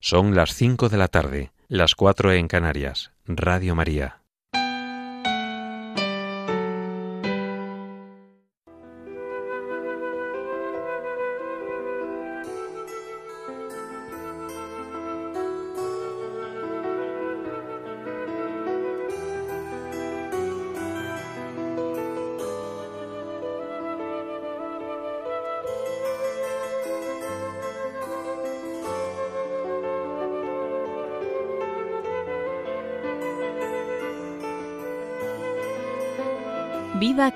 Son las cinco de la tarde, las cuatro en Canarias. Radio María.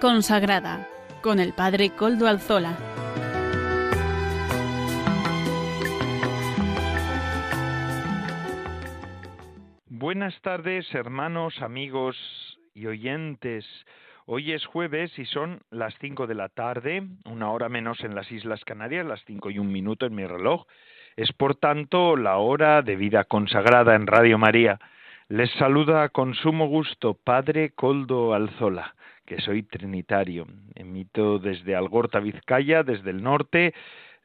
Consagrada con el Padre Coldo Alzola. Buenas tardes, hermanos, amigos y oyentes. Hoy es jueves y son las cinco de la tarde, una hora menos en las Islas Canarias, las cinco y un minuto en mi reloj. Es por tanto la hora de vida consagrada en Radio María. Les saluda con sumo gusto Padre Coldo Alzola que soy trinitario. Emito desde Algorta, Vizcaya, desde el norte,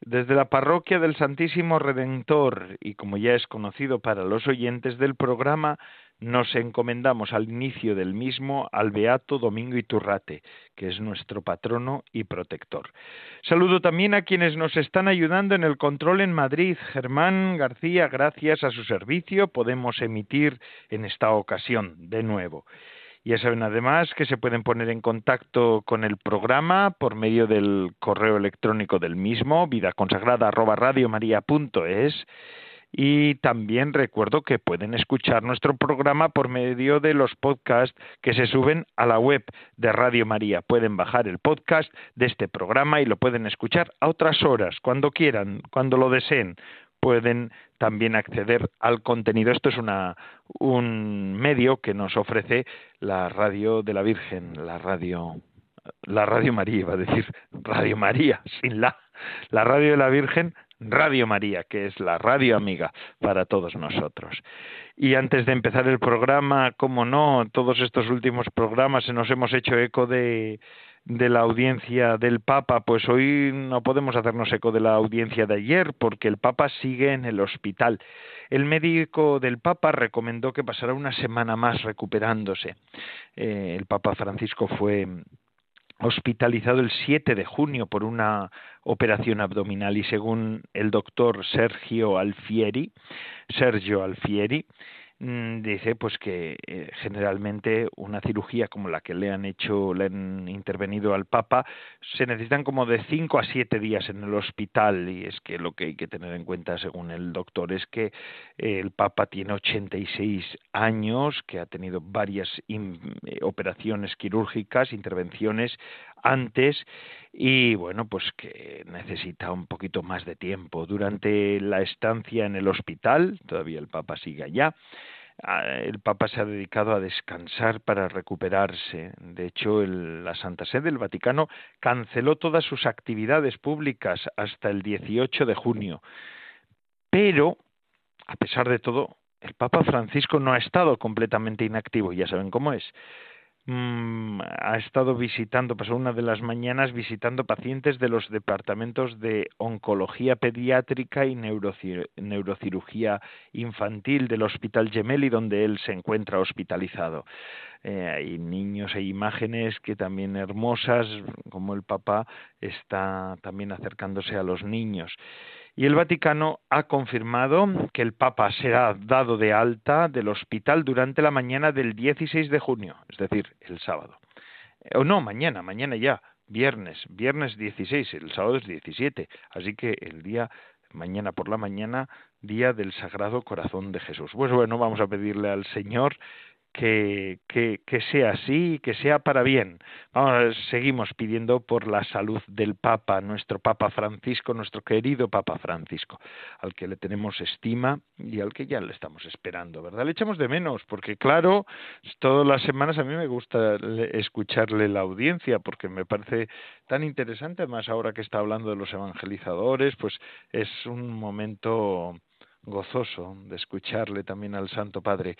desde la parroquia del Santísimo Redentor y como ya es conocido para los oyentes del programa, nos encomendamos al inicio del mismo al Beato Domingo Iturrate, que es nuestro patrono y protector. Saludo también a quienes nos están ayudando en el control en Madrid. Germán García, gracias a su servicio podemos emitir en esta ocasión de nuevo. Ya saben además que se pueden poner en contacto con el programa por medio del correo electrónico del mismo, vidaconsagrada@radiomaria.es y también recuerdo que pueden escuchar nuestro programa por medio de los podcasts que se suben a la web de Radio María. Pueden bajar el podcast de este programa y lo pueden escuchar a otras horas, cuando quieran, cuando lo deseen pueden también acceder al contenido. Esto es una, un medio que nos ofrece la radio de la Virgen, la radio, la Radio María, iba a decir Radio María, sin la, la radio de la Virgen, Radio María, que es la radio amiga para todos nosotros. Y antes de empezar el programa, como no, todos estos últimos programas se nos hemos hecho eco de de la audiencia del Papa, pues hoy no podemos hacernos eco de la audiencia de ayer porque el Papa sigue en el hospital. El médico del Papa recomendó que pasara una semana más recuperándose. Eh, el Papa Francisco fue hospitalizado el 7 de junio por una operación abdominal y según el doctor Sergio Alfieri, Sergio Alfieri, dice pues que eh, generalmente una cirugía como la que le han hecho, le han intervenido al Papa, se necesitan como de cinco a siete días en el hospital y es que lo que hay que tener en cuenta según el doctor es que eh, el Papa tiene 86 años, que ha tenido varias eh, operaciones quirúrgicas, intervenciones antes y bueno, pues que necesita un poquito más de tiempo. Durante la estancia en el hospital, todavía el Papa sigue allá, ah, el Papa se ha dedicado a descansar para recuperarse. De hecho, la Santa Sede del Vaticano canceló todas sus actividades públicas hasta el 18 de junio. Pero, a pesar de todo, el Papa Francisco no ha estado completamente inactivo, ya saben cómo es. Mm, ha estado visitando, pasó una de las mañanas visitando pacientes de los departamentos de oncología pediátrica y neurocirugía infantil del Hospital Gemelli, donde él se encuentra hospitalizado. Eh, hay niños, hay imágenes que también hermosas, como el papá está también acercándose a los niños. Y el Vaticano ha confirmado que el Papa será dado de alta del hospital durante la mañana del 16 de junio, es decir, el sábado. O no, mañana, mañana ya, viernes, viernes 16, el sábado es 17. Así que el día mañana por la mañana, día del Sagrado Corazón de Jesús. Pues bueno, vamos a pedirle al Señor que, que, que, sea así, que sea para bien. Vamos, seguimos pidiendo por la salud del Papa, nuestro Papa Francisco, nuestro querido Papa Francisco, al que le tenemos estima y al que ya le estamos esperando, ¿verdad? Le echamos de menos, porque claro, todas las semanas a mí me gusta escucharle la audiencia, porque me parece tan interesante, más ahora que está hablando de los evangelizadores, pues es un momento gozoso de escucharle también al Santo Padre.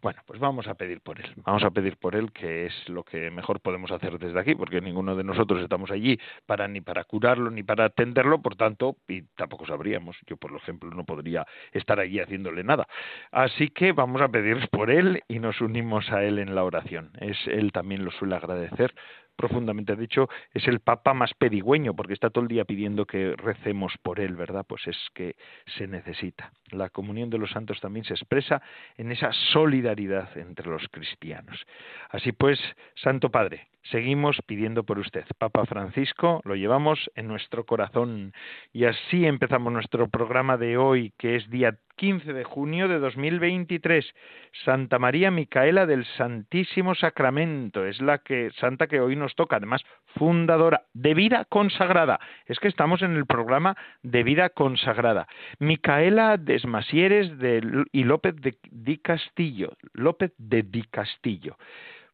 Bueno, pues vamos a pedir por él. Vamos a pedir por él, que es lo que mejor podemos hacer desde aquí, porque ninguno de nosotros estamos allí para ni para curarlo ni para atenderlo, por tanto, y tampoco sabríamos. Yo, por ejemplo, no podría estar allí haciéndole nada. Así que vamos a pedir por él y nos unimos a él en la oración. Es él también lo suele agradecer profundamente. De hecho, es el Papa más pedigüeño, porque está todo el día pidiendo que recemos por él, ¿verdad? Pues es que se necesita. La comunión de los santos también se expresa en esa solidaridad entre los cristianos. Así pues, Santo Padre, seguimos pidiendo por usted. Papa Francisco, lo llevamos en nuestro corazón. Y así empezamos nuestro programa de hoy, que es día 15 de junio de 2023. Santa María Micaela del Santísimo Sacramento. Es la que, santa que hoy nos toca, además, fundadora de vida consagrada. Es que estamos en el programa de vida consagrada. Micaela Desmasieres de, y López de Di Castillo. López de Di Castillo.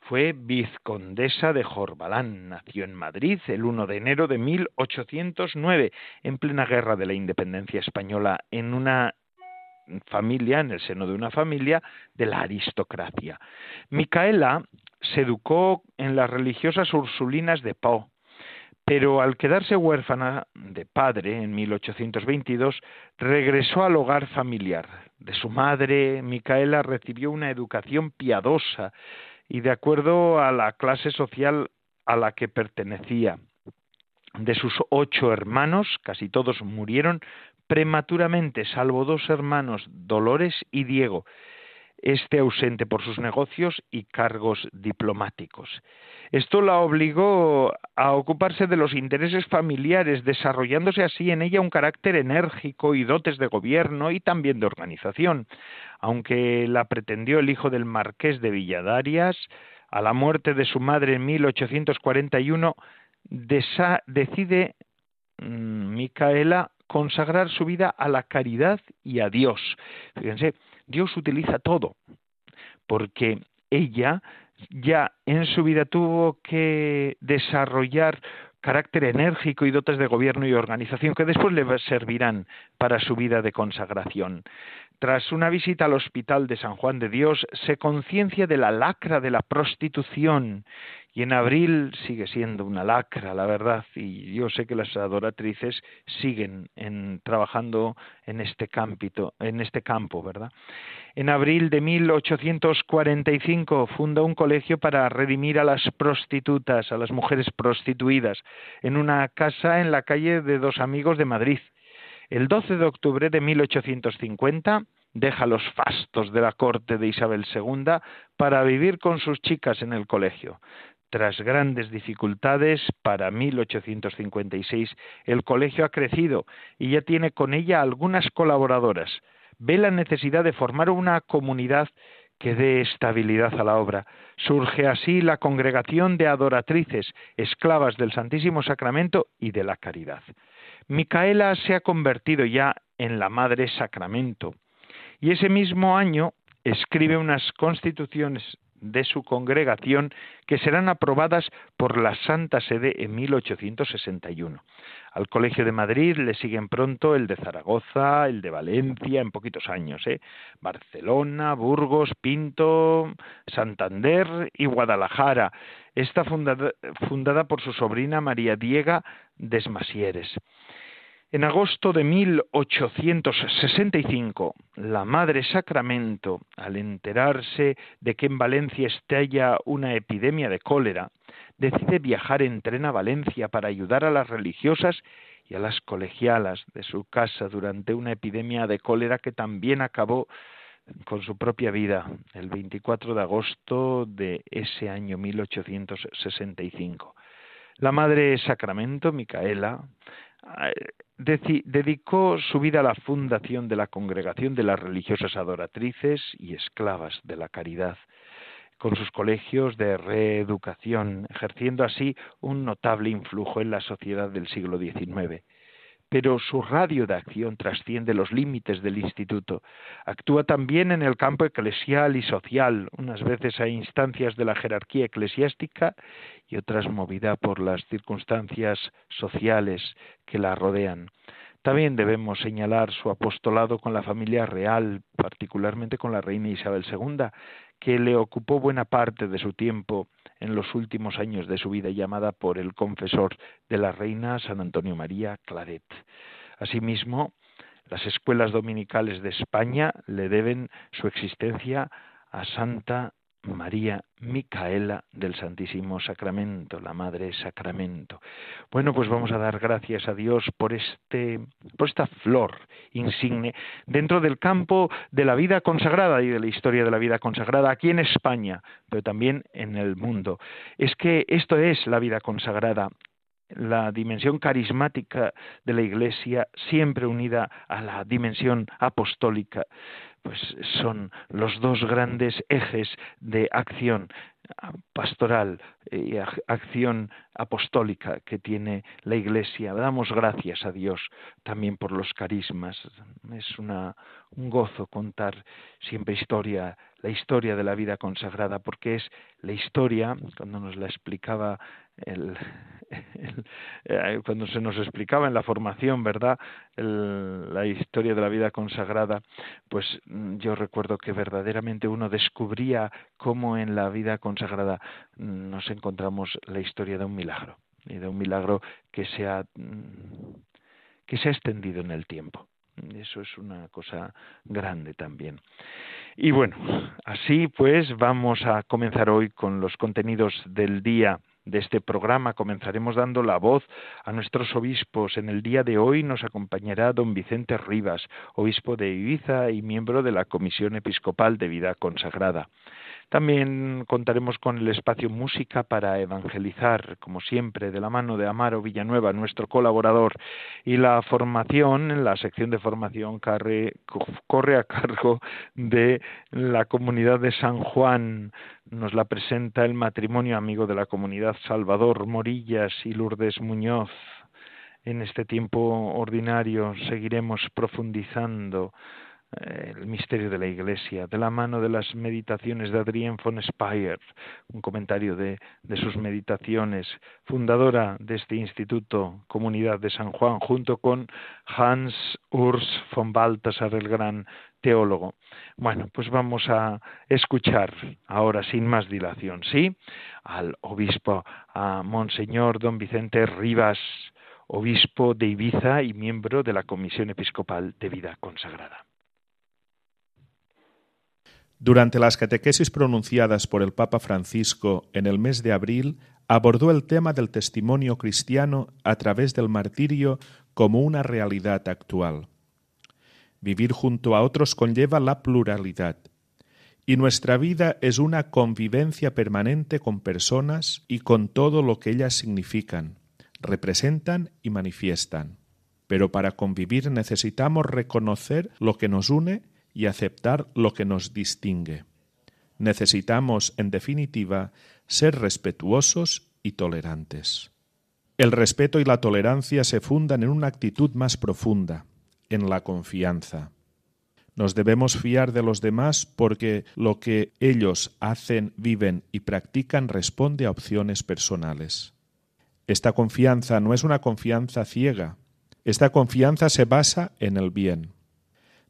Fue vizcondesa de Jorbalán. Nació en Madrid el 1 de enero de 1809, en plena guerra de la independencia española, en una familia, en el seno de una familia de la aristocracia. Micaela se educó en las religiosas ursulinas de Pau, pero al quedarse huérfana de padre en 1822, regresó al hogar familiar. De su madre, Micaela recibió una educación piadosa y de acuerdo a la clase social a la que pertenecía. De sus ocho hermanos, casi todos murieron prematuramente, salvo dos hermanos, Dolores y Diego, este ausente por sus negocios y cargos diplomáticos. Esto la obligó a ocuparse de los intereses familiares, desarrollándose así en ella un carácter enérgico y dotes de gobierno y también de organización. Aunque la pretendió el hijo del marqués de Villadarias, a la muerte de su madre en 1841, decide mm, Micaela consagrar su vida a la caridad y a Dios. Fíjense, Dios utiliza todo, porque ella ya en su vida tuvo que desarrollar carácter enérgico y dotes de gobierno y organización que después le servirán para su vida de consagración. Tras una visita al hospital de San Juan de Dios, se conciencia de la lacra de la prostitución y en abril sigue siendo una lacra, la verdad, y yo sé que las adoratrices siguen trabajando en este, campito, en este campo, ¿verdad? En abril de 1845 funda un colegio para redimir a las prostitutas, a las mujeres prostituidas, en una casa en la calle de dos amigos de Madrid. El 12 de octubre de 1850 deja los fastos de la corte de Isabel II para vivir con sus chicas en el colegio. Tras grandes dificultades, para 1856 el colegio ha crecido y ya tiene con ella algunas colaboradoras. Ve la necesidad de formar una comunidad que dé estabilidad a la obra. Surge así la congregación de adoratrices, esclavas del Santísimo Sacramento y de la caridad. Micaela se ha convertido ya en la Madre Sacramento y ese mismo año escribe unas constituciones de su congregación que serán aprobadas por la Santa Sede en 1861. Al Colegio de Madrid le siguen pronto el de Zaragoza, el de Valencia, en poquitos años, ¿eh? Barcelona, Burgos, Pinto, Santander y Guadalajara. Está fundada, por su sobrina María Diega Desmasieres. En agosto de 1865, la Madre Sacramento, al enterarse de que en Valencia estalla una epidemia de cólera, decide viajar en tren a Valencia para ayudar a las religiosas y a las colegialas de su casa durante una epidemia de cólera que también acabó con su propia vida el 24 de agosto de ese año 1865. La Madre Sacramento, Micaela, dedicó su vida a la fundación de la Congregación de las Religiosas Adoratrices y Esclavas de la Caridad, con sus colegios de reeducación, ejerciendo así un notable influjo en la sociedad del siglo XIX pero su radio de acción trasciende los límites del instituto. Actúa también en el campo eclesial y social, unas veces a instancias de la jerarquía eclesiástica y otras movida por las circunstancias sociales que la rodean. También debemos señalar su apostolado con la familia real, particularmente con la reina Isabel II, que le ocupó buena parte de su tiempo en los últimos años de su vida, llamada por el confesor de la reina San Antonio María Claret. Asimismo, las escuelas dominicales de España le deben su existencia a Santa María Micaela del Santísimo Sacramento, la Madre Sacramento. Bueno, pues vamos a dar gracias a Dios por este por esta flor insigne dentro del campo de la vida consagrada y de la historia de la vida consagrada aquí en España, pero también en el mundo. Es que esto es la vida consagrada, la dimensión carismática de la Iglesia siempre unida a la dimensión apostólica pues son los dos grandes ejes de acción pastoral y acción apostólica que tiene la Iglesia. Damos gracias a Dios también por los carismas. Es una, un gozo contar siempre historia, la historia de la vida consagrada, porque es la historia, cuando nos la explicaba el, eh, cuando se nos explicaba en la formación, ¿verdad? la historia de la vida consagrada, pues mm, yo recuerdo que verdaderamente uno descubría cómo en la vida consagrada mm, nos encontramos la historia de un milagro y de un milagro que se ha, mm, que se ha extendido en el tiempo. Eso es una cosa grande también. Y bueno, así pues vamos a comenzar hoy con los contenidos del día de este programa. Comenzaremos dando la voz a nuestros obispos. En el día de hoy nos acompañará don Vicente Rivas, obispo de Ibiza y miembro de la Comisión Episcopal de Vida Consagrada. También contaremos con el espacio Música para Evangelizar, como siempre, de la mano de Amaro Villanueva, nuestro colaborador. Y la formación, la sección de formación corre, corre a cargo de la comunidad de San Juan. Nos la presenta el matrimonio amigo de la comunidad Salvador Morillas y Lourdes Muñoz en este tiempo ordinario seguiremos profundizando el misterio de la Iglesia, de la mano de las meditaciones de Adrien von Speyer, un comentario de, sus meditaciones, fundadora de este instituto, Comunidad de San Juan, junto con Hans Urs von Balthasar, el gran teólogo. Bueno, pues vamos a escuchar ahora sin más dilación, ¿sí? Al obispo, a Monseñor Don Vicente Rivas, obispo de Ibiza y miembro de la Comisión Episcopal de Vida Consagrada. Durante las catequesis pronunciadas por el Papa Francisco en el mes de abril, abordó el tema del testimonio cristiano a través del martirio como una realidad actual. Vivir junto a otros conlleva la pluralidad, y nuestra vida es una convivencia permanente con personas y con todo lo que ellas significan, representan y manifiestan. Pero para convivir necesitamos reconocer lo que nos une y aceptar lo que nos distingue. Necesitamos, en definitiva, ser respetuosos y tolerantes. El respeto y la tolerancia se fundan en una actitud más profunda, en la confianza. Nos debemos fiar de los demás porque lo que ellos hacen, viven y practican responde a opciones personales. Esta confianza no es una confianza ciega. Esta confianza se basa en el bien.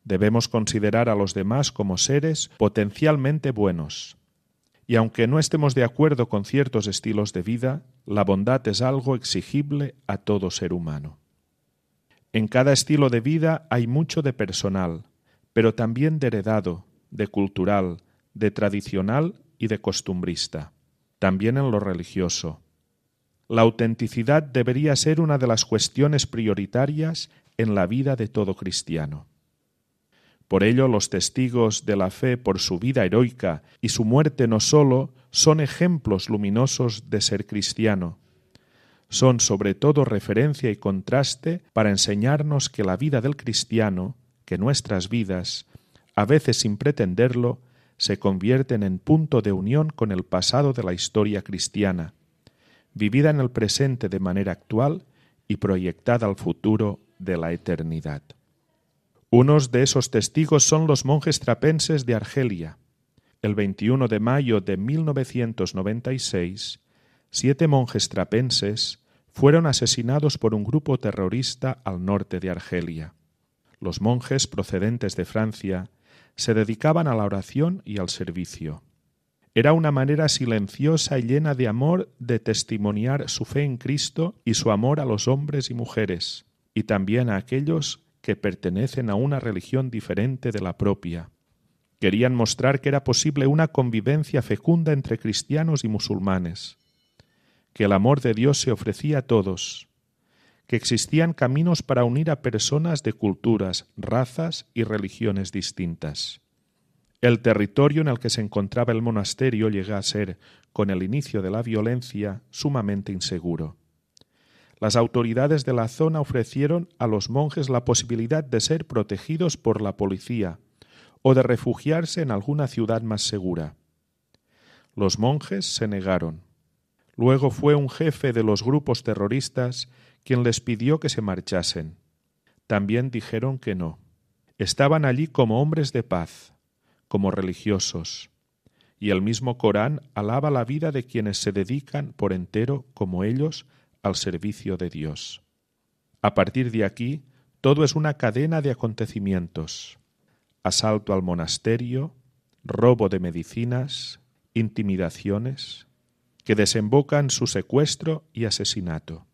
Debemos considerar a los demás como seres potencialmente buenos. Y aunque no estemos de acuerdo con ciertos estilos de vida, la bondad es algo exigible a todo ser humano. En cada estilo de vida hay mucho de personal, pero también de heredado, de cultural, de tradicional y de costumbrista, también en lo religioso. La autenticidad debería ser una de las cuestiones prioritarias en la vida de todo cristiano. Por ello los testigos de la fe por su vida heroica y su muerte no sólo son ejemplos luminosos de ser cristiano, son sobre todo referencia y contraste para enseñarnos que la vida del cristiano, que nuestras vidas, a veces sin pretenderlo, se convierten en punto de unión con el pasado de la historia cristiana, vivida en el presente de manera actual y proyectada al futuro de la eternidad. Unos de esos testigos son los monjes trapenses de Argelia. El 21 de mayo de 1996, siete monjes trapenses fueron asesinados por un grupo terrorista al norte de Argelia. Los monjes procedentes de Francia se dedicaban a la oración y al servicio. Era una manera silenciosa y llena de amor de testimoniar su fe en Cristo y su amor a los hombres y mujeres, y también a aquellos que pertenecen a una religión diferente de la propia. Querían mostrar que era posible una convivencia fecunda entre cristianos y musulmanes, que el amor de Dios se ofrecía a todos, que existían caminos para unir a personas de culturas, razas y religiones distintas. El territorio en el que se encontraba el monasterio llega a ser, con el inicio de la violencia, sumamente inseguro. Las autoridades de la zona ofrecieron a los monjes la posibilidad de ser protegidos por la policía o de refugiarse en alguna ciudad más segura. Los monjes se negaron. Luego fue un jefe de los grupos terroristas quien les pidió que se marchasen. También dijeron que no. Estaban allí como hombres de paz, como religiosos, y el mismo Corán alaba la vida de quienes se dedican por entero, como ellos, al servicio de Dios. A partir de aquí, todo es una cadena de acontecimientos. Asalto al monasterio, robo de medicinas, intimidaciones, que desembocan su secuestro y asesinato.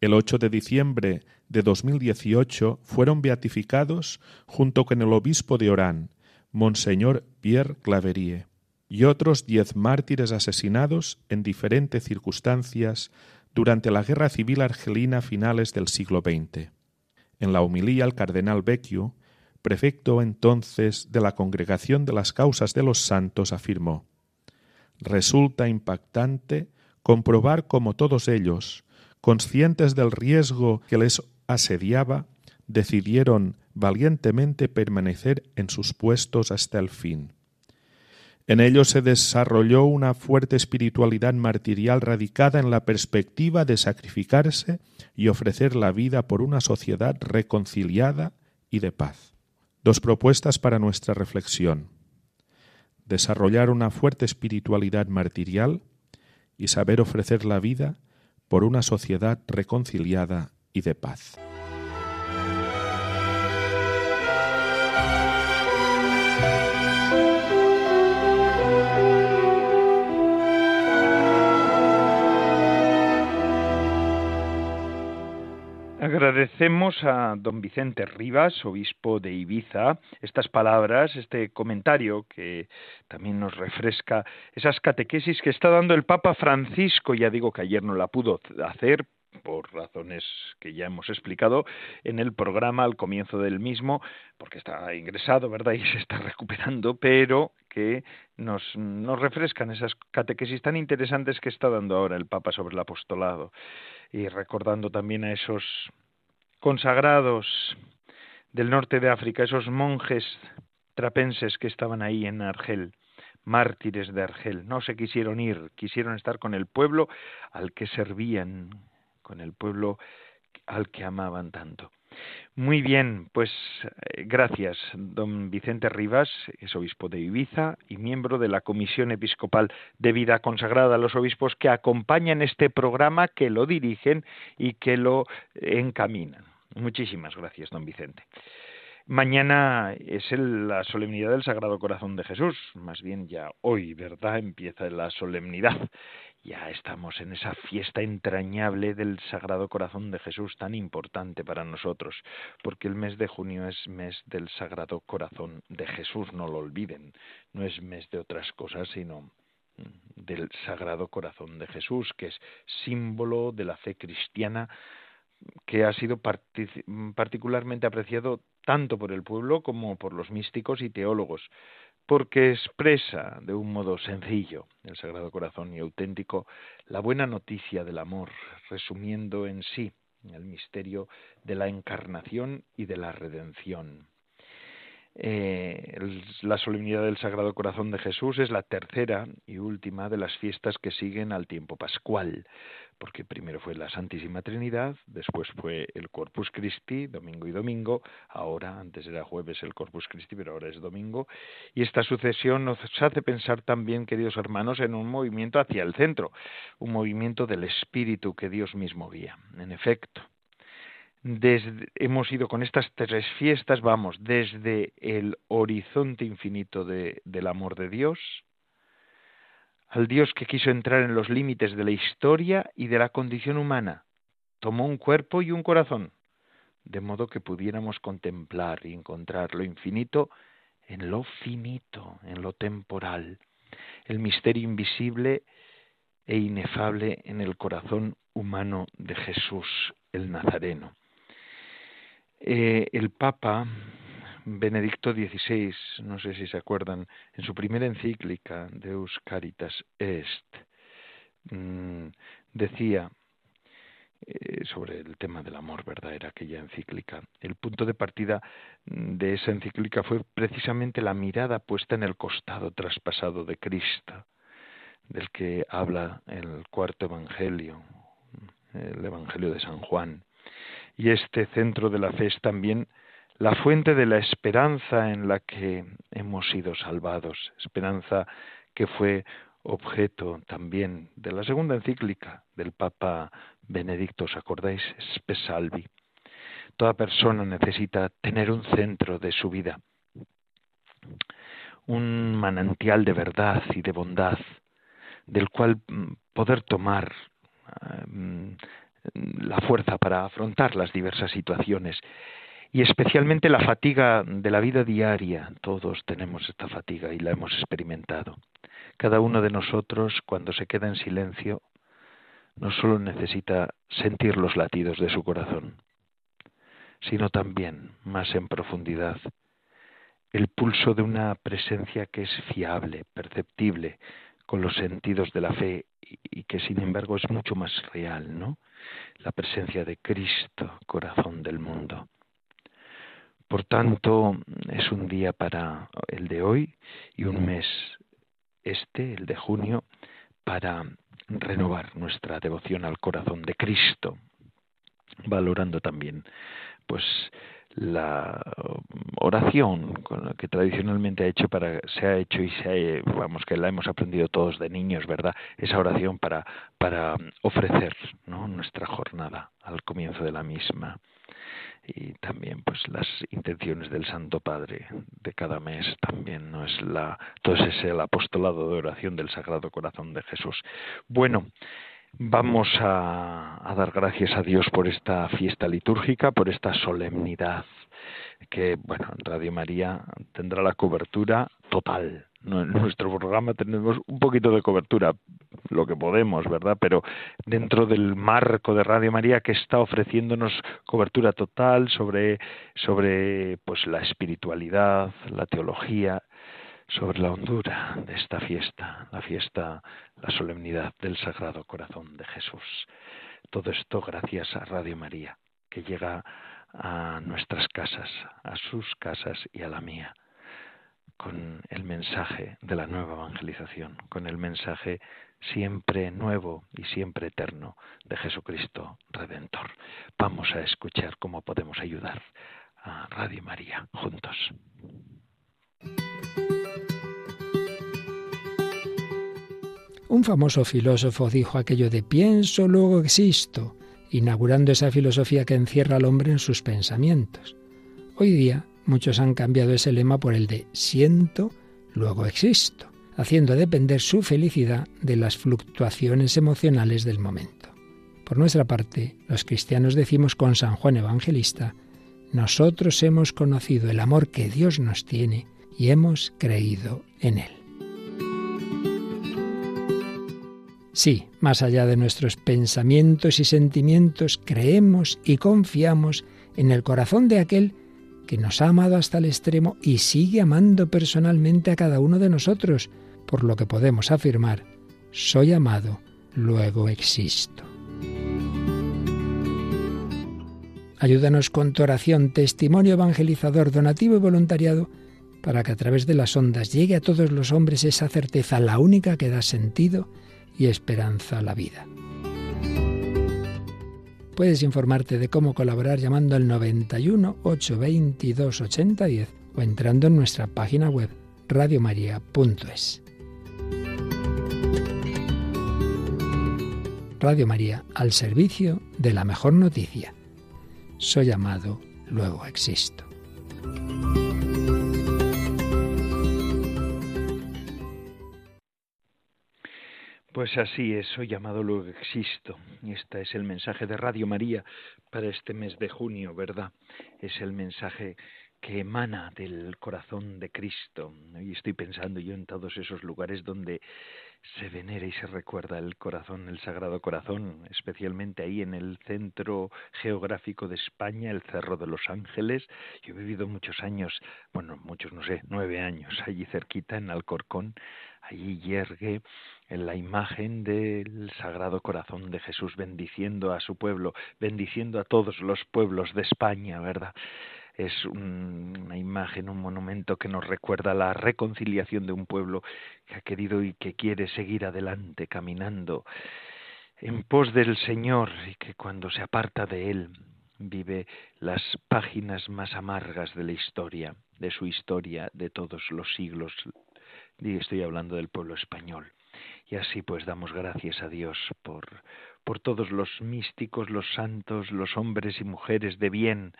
El 8 de diciembre de 2018 fueron beatificados, junto con el obispo de Orán, Monseñor Pierre Claverie, y otros diez mártires asesinados en diferentes circunstancias durante la Guerra Civil Argelina finales del siglo XX. En la homilía el cardenal Vecchio, prefecto entonces de la Congregación de las Causas de los Santos, afirmó Resulta impactante comprobar cómo todos ellos, conscientes del riesgo que les asediaba, decidieron valientemente permanecer en sus puestos hasta el fin. En ellos se desarrolló una fuerte espiritualidad martirial radicada en la perspectiva de sacrificarse y ofrecer la vida por una sociedad reconciliada y de paz. Dos propuestas para nuestra reflexión. Desarrollar una fuerte espiritualidad martirial y saber ofrecer la vida por una sociedad reconciliada y de paz. Agradecemos a don Vicente Rivas, obispo de Ibiza, estas palabras, este comentario que también nos refresca esas catequesis que está dando el Papa Francisco. Ya digo que ayer no la pudo hacer por razones que ya hemos explicado en el programa al comienzo del mismo, porque está ingresado, ¿verdad? Y se está recuperando, pero que nos, nos refrescan esas catequesis tan interesantes que está dando ahora el Papa sobre el apostolado y recordando también a esos consagrados del norte de África, esos monjes trapenses que estaban ahí en Argel, mártires de Argel, no se quisieron ir, quisieron estar con el pueblo al que servían, con el pueblo al que amaban tanto. Muy bien, pues eh, gracias, don Vicente Rivas, es obispo de Ibiza y miembro de la Comisión Episcopal de Vida Consagrada a los Obispos que acompañan este programa, que lo dirigen y que lo encaminan. Muchísimas gracias, don Vicente. Mañana es la solemnidad del Sagrado Corazón de Jesús, más bien ya hoy, ¿verdad? Empieza la solemnidad ya estamos en esa fiesta entrañable del Sagrado Corazón de Jesús tan importante para nosotros, porque el mes de junio es mes del Sagrado Corazón de Jesús, no lo olviden, no es mes de otras cosas, sino mm, del Sagrado Corazón de Jesús, que es símbolo de la fe cristiana que ha sido particularmente apreciado tanto por el pueblo como por los místicos y teólogos, porque expresa de un modo sencillo el Sagrado Corazón y auténtico la buena noticia del amor, resumiendo en sí el misterio de la encarnación y de la redención. Eh, la solemnidad del Sagrado Corazón de Jesús es la tercera y última de las fiestas que siguen al tiempo pascual, porque primero fue la Santísima Trinidad, después fue el Corpus Christi, domingo y domingo, ahora, antes era jueves el Corpus Christi, pero ahora es domingo, y esta sucesión nos hace pensar también, queridos hermanos, en un movimiento hacia el centro, un movimiento del Espíritu que Dios mismo guía. En efecto, desde, hemos ido con estas tres fiestas, vamos, desde el horizonte infinito del amor de Dios, al Dios que quiso entrar en los límites de la historia y de la condición humana. Tomó un cuerpo y un corazón, de modo que pudiéramos contemplar y encontrar lo infinito en lo finito, en lo temporal, el misterio invisible e inefable en el corazón humano de Jesús el Nazareno. Eh, el Papa Benedicto XVI, no sé si se acuerdan, en su primera encíclica, Deus Caritas Est, mm, decía eh, sobre el tema del amor, ¿verdad? Era aquella encíclica. El punto de partida de esa encíclica fue precisamente la mirada puesta en el costado traspasado de Cristo, del que habla el cuarto Evangelio, el Evangelio de San Juan. Y este centro de la fe es también la fuente de la esperanza en la que hemos sido salvados, esperanza que fue objeto también de la segunda encíclica del Papa Benedicto, ¿os acordáis? Spesalvi. Toda persona necesita tener un centro de su vida, un manantial de verdad y de bondad, del cual mm, poder tomar mm, la fuerza para afrontar las diversas situaciones y especialmente la fatiga de la vida diaria. Todos tenemos esta fatiga y la hemos experimentado. Cada uno de nosotros, cuando se queda en silencio, no solo necesita sentir los latidos de su corazón, sino también, más en profundidad, el pulso de una presencia que es fiable, perceptible, con los sentidos de la fe y que sin embargo es mucho más real, ¿no? La presencia de Cristo, corazón del mundo. Por tanto, es un día para el de hoy y un mes este, el de junio, para renovar nuestra devoción al corazón de Cristo, valorando también pues la oración que tradicionalmente ha hecho para se ha hecho y se ha, vamos que la hemos aprendido todos de niños verdad esa oración para para ofrecer ¿no? nuestra jornada al comienzo de la misma y también pues las intenciones del Santo Padre de cada mes también no es la ese es el apostolado de oración del Sagrado Corazón de Jesús. Bueno, vamos a, a dar gracias a Dios por esta fiesta litúrgica, por esta solemnidad que bueno, en Radio María tendrá la cobertura total en nuestro programa tenemos un poquito de cobertura, lo que podemos, ¿verdad? Pero dentro del marco de Radio María que está ofreciéndonos cobertura total sobre, sobre pues la espiritualidad, la teología, sobre la hondura de esta fiesta, la fiesta, la solemnidad del Sagrado Corazón de Jesús. Todo esto gracias a Radio María, que llega a nuestras casas, a sus casas y a la mía con el mensaje de la nueva evangelización, con el mensaje siempre nuevo y siempre eterno de Jesucristo Redentor. Vamos a escuchar cómo podemos ayudar a Radio María juntos. Un famoso filósofo dijo aquello de pienso, luego existo, inaugurando esa filosofía que encierra al hombre en sus pensamientos. Hoy día Muchos han cambiado ese lema por el de siento, luego existo, haciendo depender su felicidad de las fluctuaciones emocionales del momento. Por nuestra parte, los cristianos decimos con San Juan Evangelista, nosotros hemos conocido el amor que Dios nos tiene y hemos creído en Él. Sí, más allá de nuestros pensamientos y sentimientos, creemos y confiamos en el corazón de aquel que nos ha amado hasta el extremo y sigue amando personalmente a cada uno de nosotros, por lo que podemos afirmar, soy amado, luego existo. Ayúdanos con tu oración, testimonio evangelizador, donativo y voluntariado, para que a través de las ondas llegue a todos los hombres esa certeza, la única que da sentido y esperanza a la vida. Puedes informarte de cómo colaborar llamando al 91 822 8010 o entrando en nuestra página web radiomaria.es. Radio María al servicio de la mejor noticia. Soy amado, luego existo. Pues así es, soy llamado luego existo. Este es el mensaje de Radio María para este mes de junio, ¿verdad? Es el mensaje que emana del corazón de Cristo. Y estoy pensando yo en todos esos lugares donde se venera y se recuerda el corazón, el Sagrado Corazón, especialmente ahí en el centro geográfico de España, el Cerro de los Ángeles. Yo he vivido muchos años, bueno, muchos no sé, nueve años allí cerquita en Alcorcón. Allí yergue en la imagen del Sagrado Corazón de Jesús, bendiciendo a su pueblo, bendiciendo a todos los pueblos de España, ¿verdad? Es una imagen, un monumento que nos recuerda la reconciliación de un pueblo que ha querido y que quiere seguir adelante, caminando en pos del Señor y que cuando se aparta de Él vive las páginas más amargas de la historia, de su historia, de todos los siglos. Y estoy hablando del pueblo español. Y así pues damos gracias a Dios por, por todos los místicos, los santos, los hombres y mujeres de bien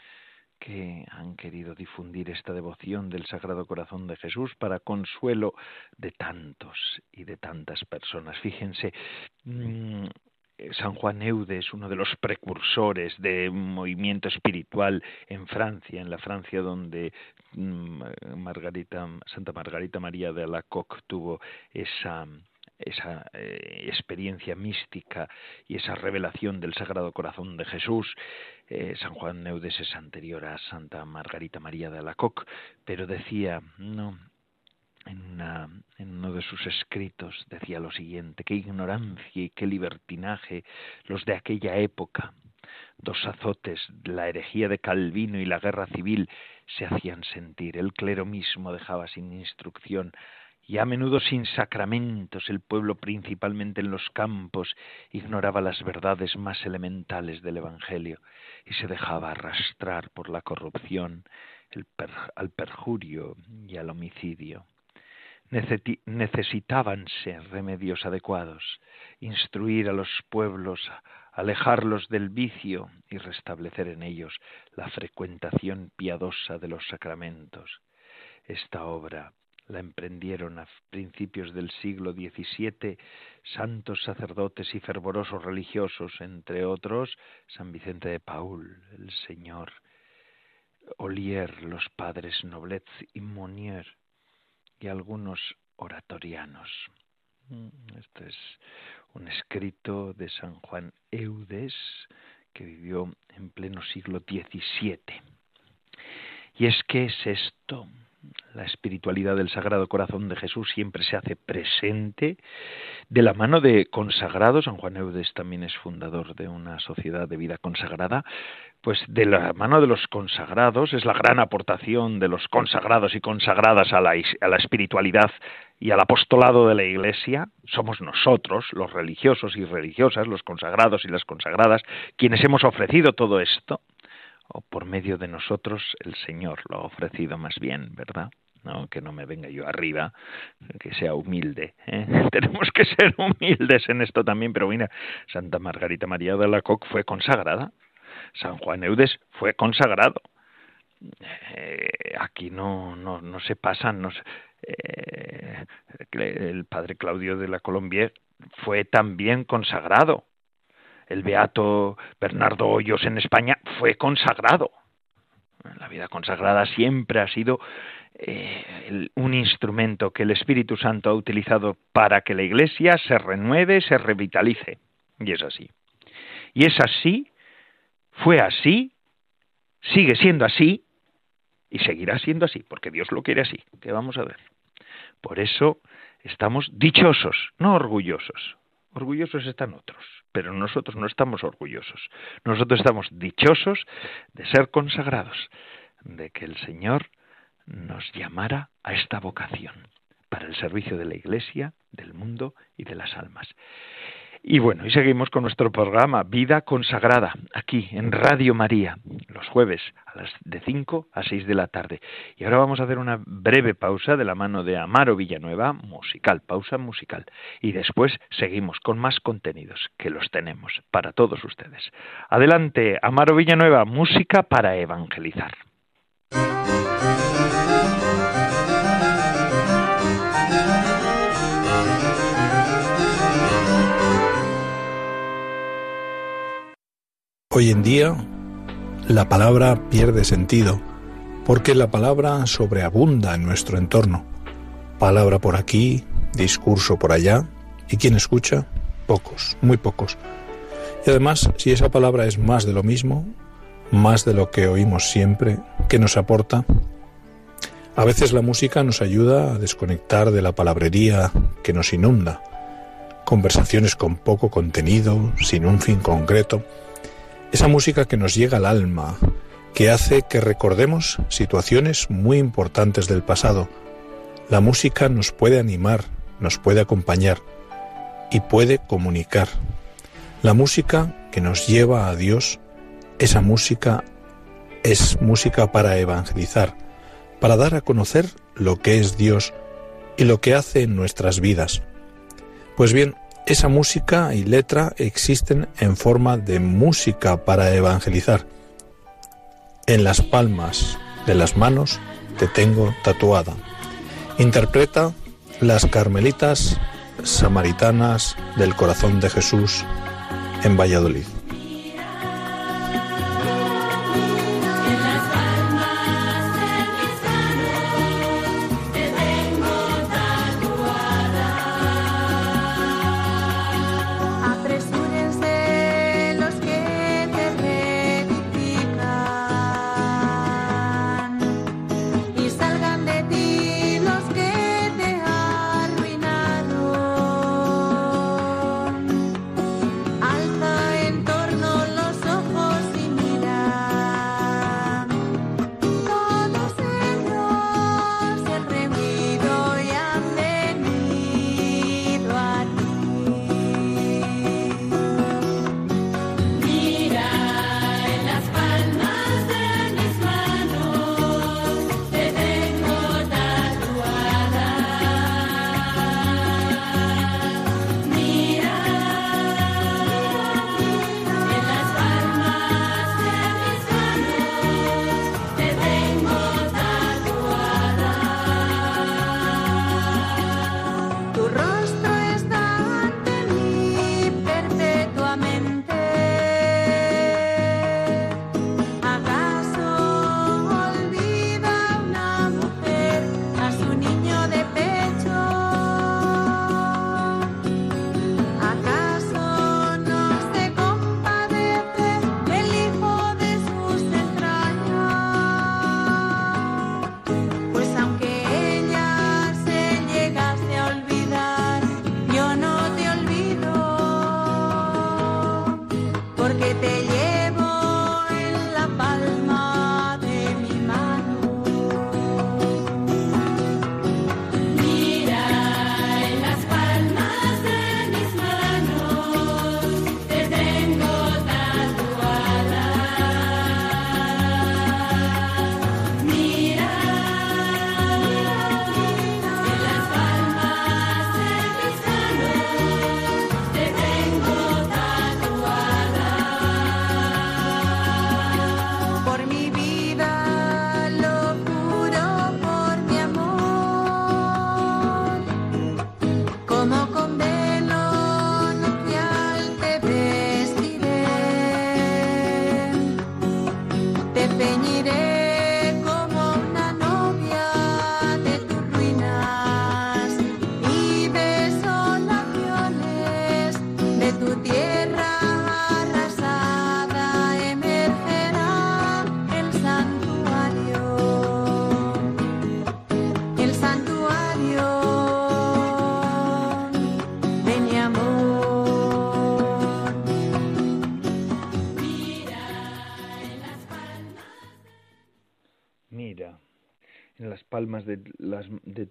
que han querido difundir esta devoción del Sagrado Corazón de Jesús para consuelo de tantos y de tantas personas. Fíjense, mm, San Juan Eudes, es uno de los precursores de un movimiento espiritual en Francia, en la Francia donde mm, Margarita, Santa Margarita María de Alacoque tuvo esa esa eh, experiencia mística y esa revelación del Sagrado Corazón de Jesús. Eh, San Juan Neudes es anterior a Santa Margarita María de Alacoque, pero decía, no, en, en, uno de sus escritos decía lo siguiente, qué ignorancia y qué libertinaje los de aquella época. Dos azotes, la herejía de Calvino y la guerra civil, se hacían sentir. El clero mismo dejaba sin instrucción y a menudo sin sacramentos el pueblo principalmente en los campos ignoraba las verdades más elementales del Evangelio y se dejaba arrastrar por la corrupción, al perjurio y al homicidio. Necesitábanse remedios adecuados, instruir a los pueblos, alejarlos del vicio y restablecer en ellos la frecuentación piadosa de los sacramentos. Esta obra la emprendieron a principios del siglo XVII santos sacerdotes y fervorosos religiosos, entre otros San Vicente de Paul, el señor Olier, los padres Noblet y Monnier y algunos oratorianos. Este es un escrito de San Juan Eudes que vivió en pleno siglo XVII. Y es que es esto, la espiritualidad del Sagrado Corazón de Jesús siempre se hace presente de la mano de consagrados. San Juan Eudes también es fundador de una sociedad de vida consagrada. Pues de la mano de los consagrados es la gran aportación de los consagrados y consagradas a la, a la espiritualidad y al apostolado de la Iglesia. Somos nosotros, los religiosos y religiosas, los consagrados y las consagradas, quienes hemos ofrecido todo esto o por medio de nosotros el Señor lo ha ofrecido más bien, ¿verdad? No, que no me venga yo arriba, que sea humilde. ¿eh? Tenemos que ser humildes en esto también, pero mira, Santa Margarita María de la Coque fue consagrada, San Juan Eudes fue consagrado. Eh, aquí no, no, no se pasan, no eh, el padre Claudio de la Colombier fue también consagrado, el beato Bernardo Hoyos en España fue consagrado. La vida consagrada siempre ha sido eh, un instrumento que el Espíritu Santo ha utilizado para que la Iglesia se renueve, se revitalice. Y es así. Y es así, fue así, sigue siendo así y seguirá siendo así, porque Dios lo quiere así. ¿Qué vamos a ver? Por eso estamos dichosos, no orgullosos. Orgullosos están otros pero nosotros no estamos orgullosos. Nosotros estamos dichosos de ser consagrados, de que el Señor nos llamara a esta vocación para el servicio de la Iglesia, del mundo y de las almas. Y bueno, y seguimos con nuestro programa Vida Consagrada, aquí en Radio María, los jueves a las de 5 a 6 de la tarde. Y ahora vamos a hacer una breve pausa de la mano de Amaro Villanueva, musical, pausa musical. Y después seguimos con más contenidos, que los tenemos para todos ustedes. Adelante, Amaro Villanueva, música para evangelizar. Hoy en día la palabra pierde sentido porque la palabra sobreabunda en nuestro entorno. Palabra por aquí, discurso por allá, y quien escucha, pocos, muy pocos. Y además, si esa palabra es más de lo mismo, más de lo que oímos siempre, ¿qué nos aporta? A veces la música nos ayuda a desconectar de la palabrería que nos inunda. Conversaciones con poco contenido, sin un fin concreto esa música que nos llega al alma, que hace que recordemos situaciones muy importantes del pasado. La música nos puede animar, nos puede acompañar y puede comunicar. La música que nos lleva a Dios, esa música es música para evangelizar, para dar a conocer lo que es Dios y lo que hace en nuestras vidas. Pues bien, esa música y letra existen en forma de música para evangelizar. En las palmas de las manos te tengo tatuada. Interpreta las carmelitas samaritanas del corazón de Jesús en Valladolid.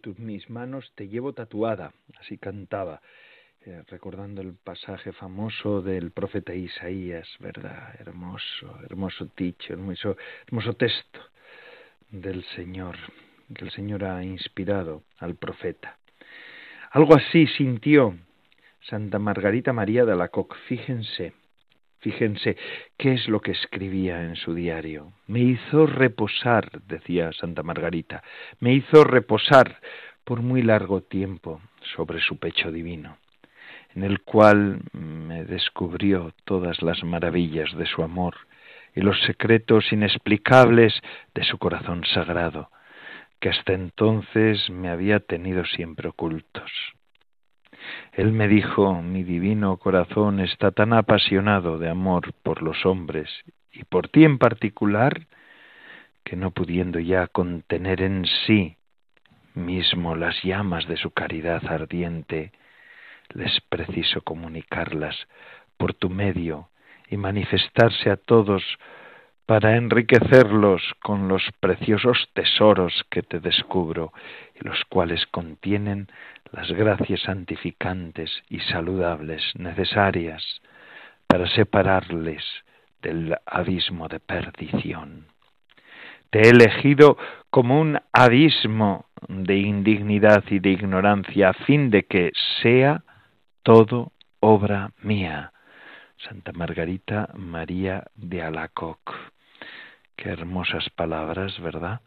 Tus, mis manos te llevo tatuada, así cantaba eh, recordando el pasaje famoso del profeta Isaías, ¿verdad? Hermoso, hermoso dicho, hermoso, hermoso texto del Señor, que el Señor ha inspirado al profeta. Algo así sintió Santa Margarita María de Alacoque. Fíjense, fíjense qué es lo que escribía en su diario. Me hizo reposar, decía Santa Margarita, me hizo reposar por muy largo tiempo sobre su pecho divino en el cual me descubrió todas las maravillas de su amor y los secretos inexplicables de su corazón sagrado, que hasta entonces me había tenido siempre ocultos. Él me dijo, mi divino corazón está tan apasionado de amor por los hombres y por ti en particular, que no pudiendo ya contener en sí mismo las llamas de su caridad ardiente, les preciso comunicarlas por tu medio y manifestarse a todos para enriquecerlos con los preciosos tesoros que te descubro y los cuales contienen las gracias santificantes y saludables necesarias para separarles del abismo de perdición. Te he elegido como un abismo de indignidad y de ignorancia a fin de que sea todo obra mía. Santa Margarita María de Alacoc. Qué hermosas palabras, ¿verdad?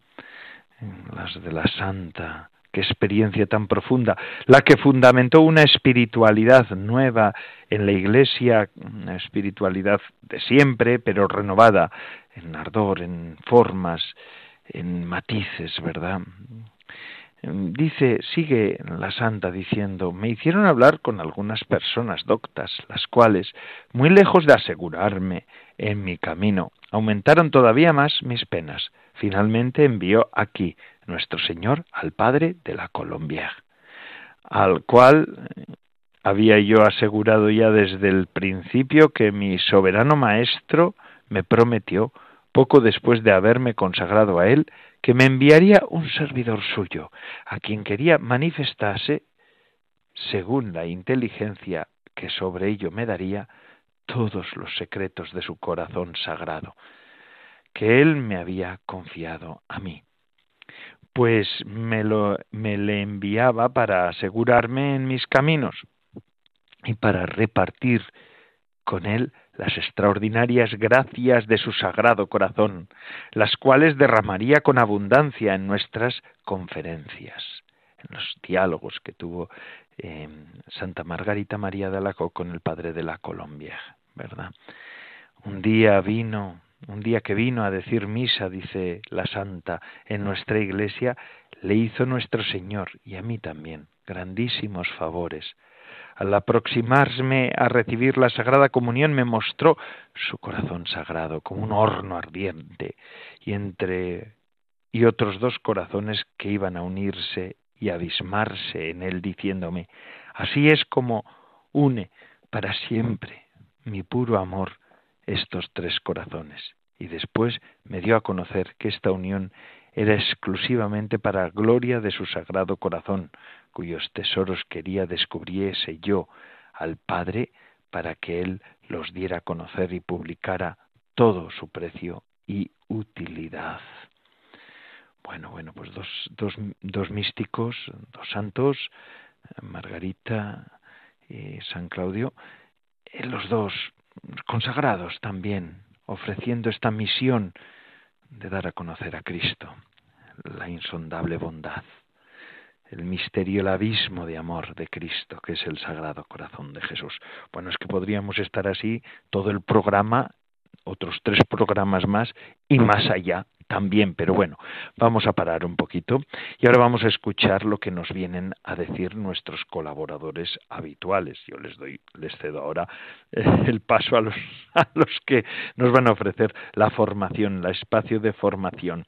Las de la Santa. Qué experiencia tan profunda. La que fundamentó una espiritualidad nueva en la Iglesia, una espiritualidad de siempre, pero renovada en ardor, en formas, en matices, ¿verdad? Dice, sigue la santa diciendo, me hicieron hablar con algunas personas doctas, las cuales, muy lejos de asegurarme en mi camino, aumentaron todavía más mis penas. Finalmente envió aquí nuestro Señor al Padre de la Colombia, al cual había yo asegurado ya desde el principio que mi soberano Maestro me prometió, poco después de haberme consagrado a él, que me enviaría un servidor suyo, a quien quería manifestarse, según la inteligencia que sobre ello me daría, todos los secretos de su corazón sagrado, que él me había confiado a mí. Pues me, lo, me le enviaba para asegurarme en mis caminos y para repartir con él las extraordinarias gracias de su sagrado corazón, las cuales derramaría con abundancia en nuestras conferencias, en los diálogos que tuvo eh, Santa Margarita María de Alaco con el padre de la Colombia, ¿verdad? Un día vino, un día que vino a decir misa, dice la Santa, en nuestra iglesia, le hizo nuestro Señor y a mí también grandísimos favores. Al aproximarme a recibir la Sagrada Comunión me mostró su corazón sagrado como un horno ardiente y entre y otros dos corazones que iban a unirse y abismarse en él diciéndome así es como une para siempre mi puro amor estos tres corazones y después me dio a conocer que esta unión era exclusivamente para gloria de su sagrado corazón, cuyos tesoros quería descubriese yo al Padre para que Él los diera a conocer y publicara todo su precio y utilidad. Bueno, bueno, pues dos, dos, dos místicos, dos santos, Margarita y San Claudio, eh, los dos consagrados también, ofreciendo esta misión de dar a conocer a Cristo, la insondable bondad, el misterio, el abismo de amor de Cristo, que es el Sagrado Corazón de Jesús. Bueno, es que podríamos estar así todo el programa, otros tres programas más y más allá también, pero bueno, vamos a parar un poquito y ahora vamos a escuchar lo que nos vienen a decir nuestros colaboradores habituales. Yo les doy, les cedo ahora eh, el paso a los, a los que nos van a ofrecer la formación, el espacio de formación.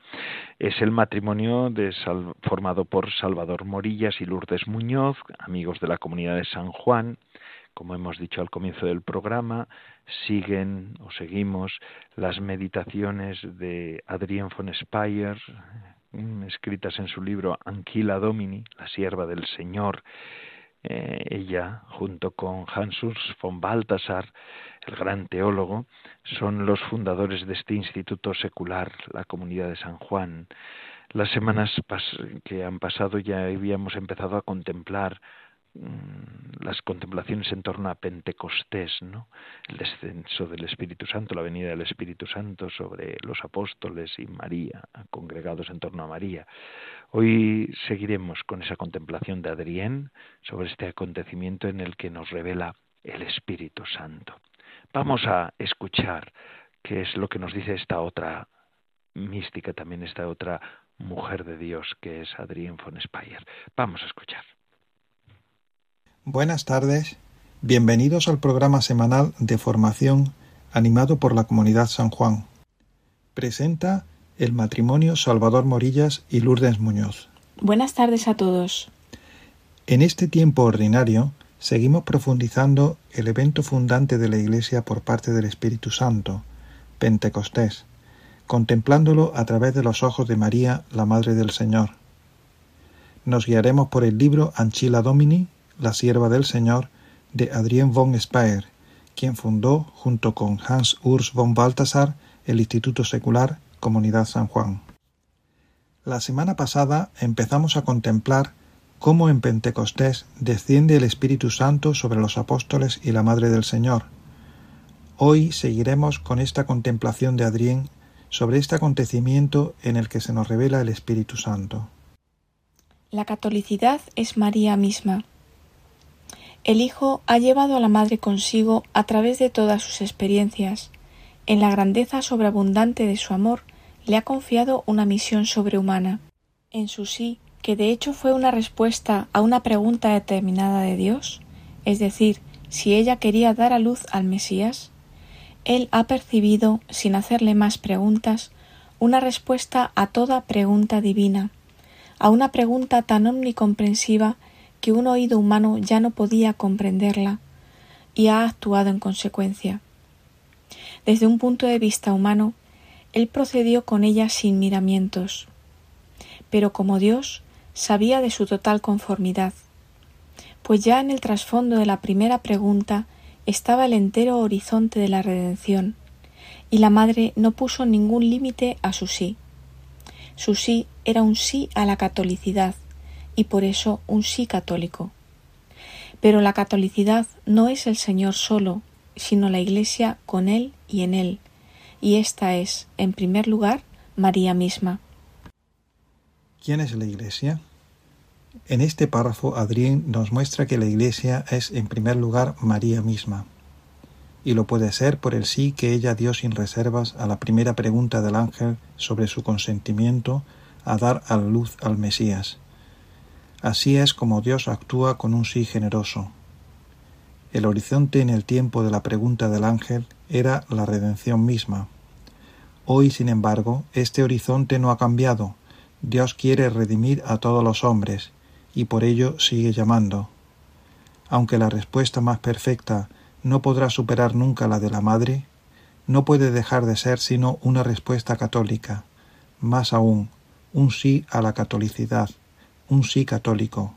Es el matrimonio de, formado por Salvador Morillas y Lourdes Muñoz, amigos de la comunidad de San Juan, como hemos dicho al comienzo del programa, siguen o seguimos las meditaciones de Adrien von Speyer, mm, escritas en su libro Anquila Domini, la sierva del Señor, eh, ella, junto con Hans Urs von Balthasar, el gran teólogo, son los fundadores de este instituto secular, la Comunidad de San Juan. Las semanas que han pasado ya habíamos empezado a contemplar las contemplaciones en torno a Pentecostés, ¿no? El descenso del Espíritu Santo, la venida del Espíritu Santo sobre los apóstoles y María, congregados en torno a María. Hoy seguiremos con esa contemplación de Adrián sobre este acontecimiento en el que nos revela el Espíritu Santo. Vamos a escuchar qué es lo que nos dice esta otra mística, también esta otra mujer de Dios que es Adrián von Speyer. Vamos a escuchar. Buenas tardes, bienvenidos al programa semanal de formación animado por la Comunidad San Juan. Presenta el matrimonio Salvador Morillas y Lourdes Muñoz. Buenas tardes a todos. En este tiempo ordinario seguimos profundizando el evento fundante de la Iglesia por parte del Espíritu Santo, Pentecostés, contemplándolo a través de los ojos de María, la Madre del Señor. Nos guiaremos por el libro Anchila Domini la sierva del Señor, de Adrien von Speyer, quien fundó, junto con Hans Urs von Balthasar, el Instituto Secular Comunidad San Juan. La semana pasada empezamos a contemplar cómo en Pentecostés desciende el Espíritu Santo sobre los apóstoles y la Madre del Señor. Hoy seguiremos con esta contemplación de Adrien sobre este acontecimiento en el que se nos revela el Espíritu Santo. La catolicidad es María misma. El Hijo ha llevado a la Madre consigo a través de todas sus experiencias. En la grandeza sobreabundante de su amor le ha confiado una misión sobrehumana. En su sí, que de hecho fue una respuesta a una pregunta determinada de Dios, es decir, si ella quería dar a luz al Mesías, él ha percibido, sin hacerle más preguntas, una respuesta a toda pregunta divina, a una pregunta tan omnicomprensiva que un oído humano ya no podía comprenderla y ha actuado en consecuencia. Desde un punto de vista humano, él procedió con ella sin miramientos, pero como Dios sabía de su total conformidad, pues ya en el trasfondo de la primera pregunta estaba el entero horizonte de la redención, y la madre no puso ningún límite a su sí. Su sí era un sí a la catolicidad, y por eso un sí católico. Pero la catolicidad no es el Señor solo, sino la Iglesia con Él y en Él, y esta es, en primer lugar, María misma. ¿Quién es la Iglesia? En este párrafo, Adrián nos muestra que la Iglesia es, en primer lugar, María misma, y lo puede ser por el sí que ella dio sin reservas a la primera pregunta del ángel sobre su consentimiento a dar a luz al Mesías, Así es como Dios actúa con un sí generoso. El horizonte en el tiempo de la pregunta del ángel era la redención misma. Hoy, sin embargo, este horizonte no ha cambiado. Dios quiere redimir a todos los hombres, y por ello sigue llamando. Aunque la respuesta más perfecta no podrá superar nunca la de la madre, no puede dejar de ser sino una respuesta católica, más aún, un sí a la catolicidad, un sí católico,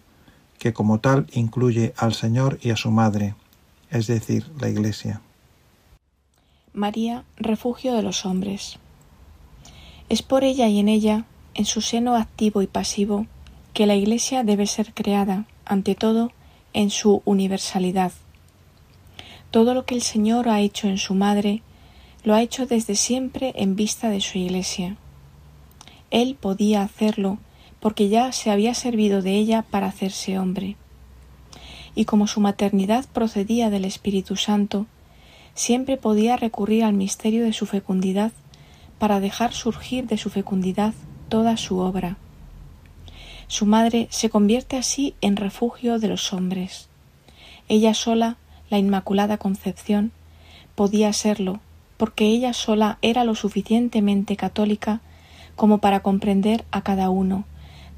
que como tal incluye al Señor y a su Madre, es decir, la Iglesia. María, refugio de los hombres. Es por ella y en ella, en su seno activo y pasivo, que la Iglesia debe ser creada, ante todo, en su universalidad. Todo lo que el Señor ha hecho en su Madre, lo ha hecho desde siempre en vista de su Iglesia. Él podía hacerlo porque ya se había servido de ella para hacerse hombre. Y como su maternidad procedía del Espíritu Santo, siempre podía recurrir al misterio de su fecundidad para dejar surgir de su fecundidad toda su obra. Su madre se convierte así en refugio de los hombres. Ella sola, la Inmaculada Concepción, podía serlo, porque ella sola era lo suficientemente católica como para comprender a cada uno,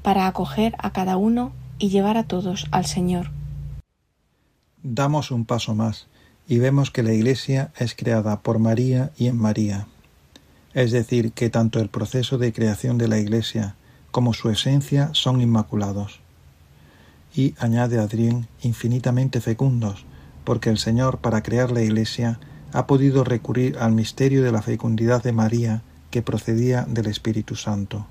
para acoger a cada uno y llevar a todos al Señor. Damos un paso más y vemos que la Iglesia es creada por María y en María. Es decir, que tanto el proceso de creación de la Iglesia como su esencia son inmaculados. y, añade Adrien, infinitamente fecundos, porque el Señor, para crear la Iglesia, ha podido recurrir al misterio de la fecundidad de María que procedía del Espíritu Santo.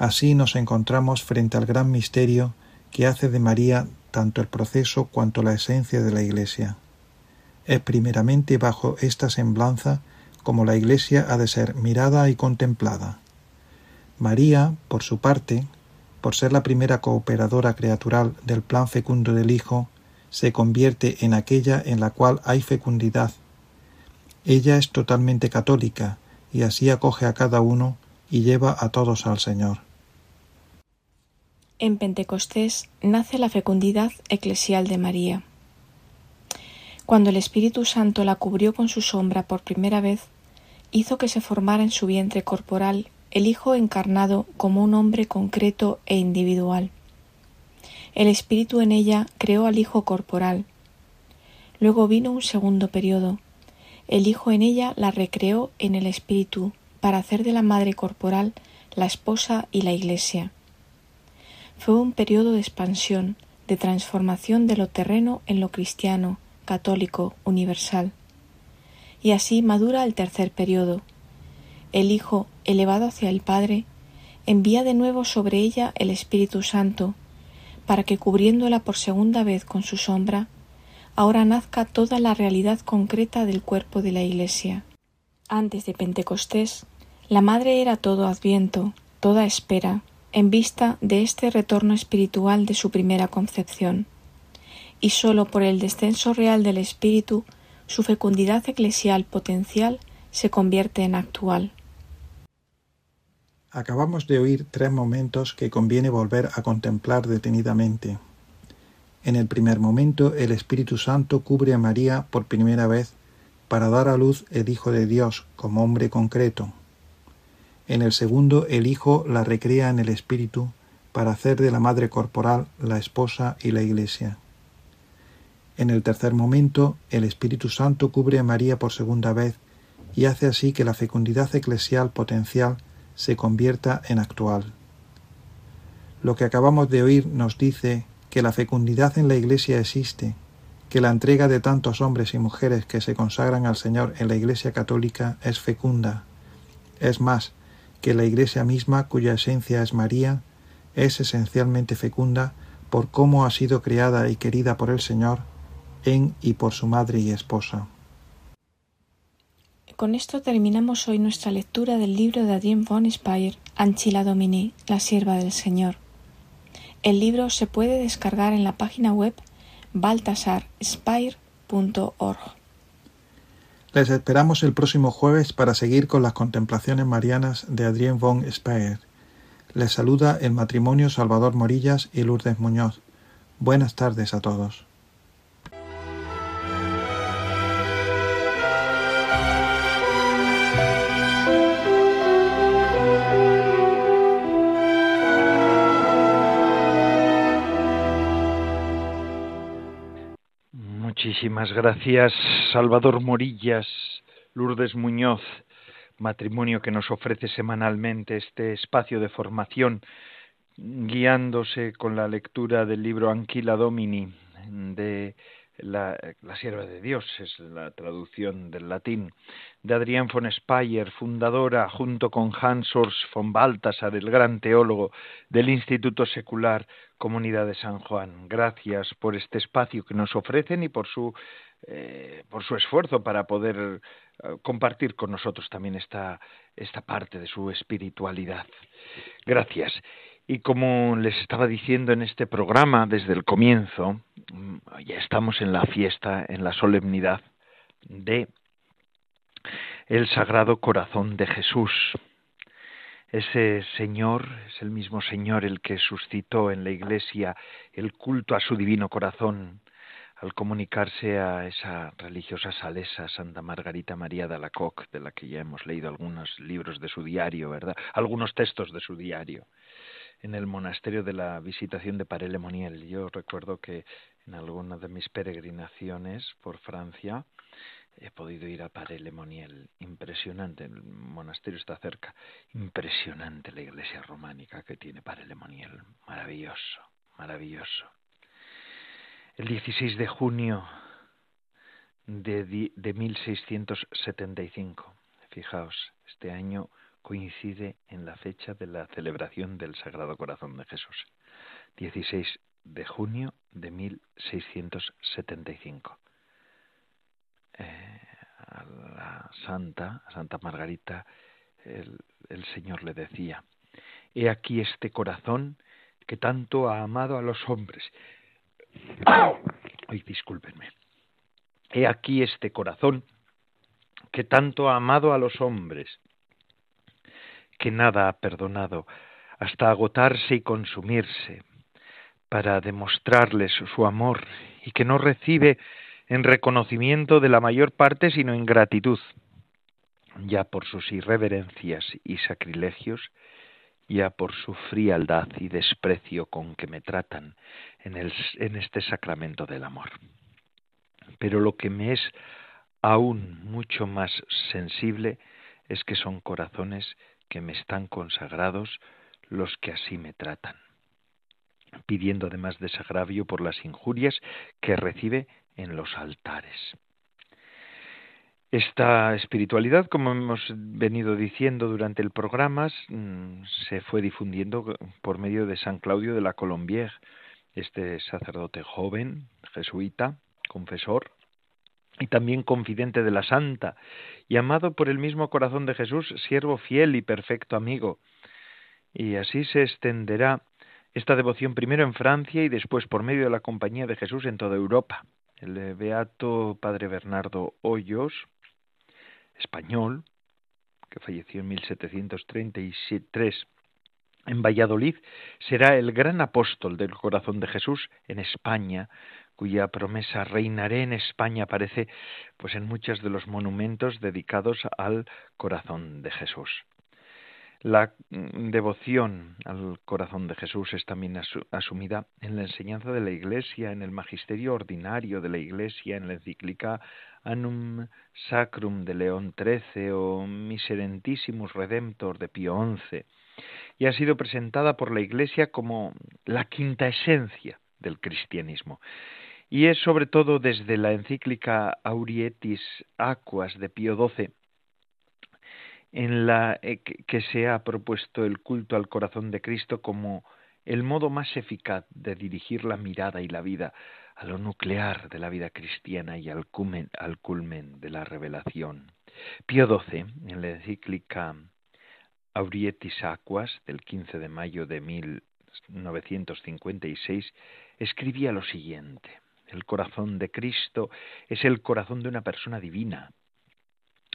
Así nos encontramos frente al gran misterio que hace de María tanto el proceso cuanto la esencia de la Iglesia. Es primeramente bajo esta semblanza como la Iglesia ha de ser mirada y contemplada. María, por su parte, por ser la primera cooperadora creatural del plan fecundo del Hijo, se convierte en aquella en la cual hay fecundidad. Ella es totalmente católica y así acoge a cada uno y lleva a todos al Señor. En Pentecostés nace la fecundidad eclesial de María. Cuando el Espíritu Santo la cubrió con su sombra por primera vez, hizo que se formara en su vientre corporal el Hijo encarnado como un hombre concreto e individual. El Espíritu en ella creó al Hijo corporal. Luego vino un segundo periodo. El Hijo en ella la recreó en el Espíritu para hacer de la Madre corporal la esposa y la Iglesia. Fue un periodo de expansión, de transformación de lo terreno en lo cristiano, católico, universal. Y así madura el tercer periodo. El Hijo, elevado hacia el Padre, envía de nuevo sobre ella el Espíritu Santo, para que cubriéndola por segunda vez con su sombra, ahora nazca toda la realidad concreta del cuerpo de la Iglesia. Antes de Pentecostés, la Madre era todo adviento, toda espera, en vista de este retorno espiritual de su primera concepción y sólo por el descenso real del espíritu su fecundidad eclesial potencial se convierte en actual. Acabamos de oír tres momentos que conviene volver a contemplar detenidamente. En el primer momento el Espíritu Santo cubre a María por primera vez para dar a luz el Hijo de Dios como hombre concreto. En el segundo el Hijo la recrea en el Espíritu para hacer de la Madre corporal la esposa y la Iglesia. En el tercer momento, el Espíritu Santo cubre a María por segunda vez y hace así que la fecundidad eclesial potencial se convierta en actual. Lo que acabamos de oír nos dice que la fecundidad en la Iglesia existe, que la entrega de tantos hombres y mujeres que se consagran al Señor en la Iglesia católica es fecunda. Es más, que la Iglesia misma, cuya esencia es María, es esencialmente fecunda por cómo ha sido creada y querida por el Señor en y por su madre y esposa. Con esto terminamos hoy nuestra lectura del libro de Adrien von Speyer, Anchila Domini, la sierva del Señor. El libro se puede descargar en la página web baltasarspire.org. Les esperamos el próximo jueves para seguir con las contemplaciones marianas de Adrien von Speyer. Les saluda el matrimonio Salvador Morillas y Lourdes Muñoz. Buenas tardes a todos. Muchísimas gracias, Salvador Morillas, Lourdes Muñoz, matrimonio que nos ofrece semanalmente este espacio de formación, guiándose con la lectura del libro Anquila Domini de la, sierva de Dios, es la traducción del latín, de Adrián von Speyer, fundadora, junto con Hans Urs von Balthasar, el gran teólogo del Instituto Secular Comunidad de San Juan. Gracias por este espacio que nos ofrecen y por su, eh, por su esfuerzo para poder eh, compartir con nosotros también esta, esta parte de su espiritualidad. Gracias. Y como les estaba diciendo en este programa desde el comienzo, mm, ya estamos en la fiesta, en la solemnidad de el Sagrado Corazón de Jesús. Ese Señor es el mismo Señor el que suscitó en la Iglesia el culto a su divino corazón al comunicarse a esa religiosa salesa Santa Margarita María de Alacoque, de la que ya hemos leído algunos libros de su diario, ¿verdad? Algunos textos de su diario en el monasterio de la Visitación de Parelemoniel. Yo recuerdo que en alguna de mis peregrinaciones por Francia he podido ir a Parelemoniel. Impresionante, el monasterio está cerca. Impresionante la iglesia románica que tiene Parelemoniel. Maravilloso, maravilloso. El 16 de junio de, de 1675. Fijaos, este año coincide en la fecha de la celebración del Sagrado Corazón de Jesús. 16 de junio de 1675. A la santa, a Santa Margarita, el, el Señor le decía, He aquí este corazón que tanto ha amado a los hombres. Ay, discúlpenme. He aquí este corazón que tanto ha amado a los hombres, que nada ha perdonado hasta agotarse y consumirse para demostrarles su amor y que no recibe en reconocimiento de la mayor parte sino en gratitud, ya por sus irreverencias y sacrilegios, ya por su frialdad y desprecio con que me tratan en, en este sacramento del amor. Pero lo que me es aún mucho más sensible es que son corazones que me están consagrados los que así me tratan, pidiendo además desagravio por las injurias que recibe en los altares. Esta espiritualidad, como hemos venido diciendo durante el programa, mm, se fue difundiendo por medio de San Claudio de la Colombière, este sacerdote joven, jesuita, confesor, y también confidente de la Santa, y amado por el mismo corazón de Jesús, siervo fiel y perfecto amigo. Y así se extenderá esta devoción primero en Francia y después por medio de la Compañía de Jesús en toda Europa. El beato Padre Bernardo Hoyos, español, que falleció en 1733 en Valladolid, será el gran apóstol del corazón de Jesús en España, cuya promesa reinaré en España aparece pues en muchos de los monumentos dedicados al corazón de Jesús. La mm, devoción al corazón de Jesús es también asumida en la enseñanza de la Iglesia, en el magisterio ordinario de la Iglesia, en la encíclica Annum Sacrum de León XIII o Miserentissimus Redemptor de Pío XI, y ha sido presentada por la Iglesia como la quinta esencia del cristianismo. Y es sobre todo desde la encíclica Aurietis Aquas de Pío XII en la eh, que se ha propuesto el culto al corazón de Cristo como el modo más eficaz de dirigir la mirada y la vida a lo nuclear de la vida cristiana y al culmen, de la revelación. Pío XII, en la encíclica Aurietis Aquas del 15 de mayo de 1956, escribía lo siguiente. El corazón de Cristo es el corazón de una persona divina,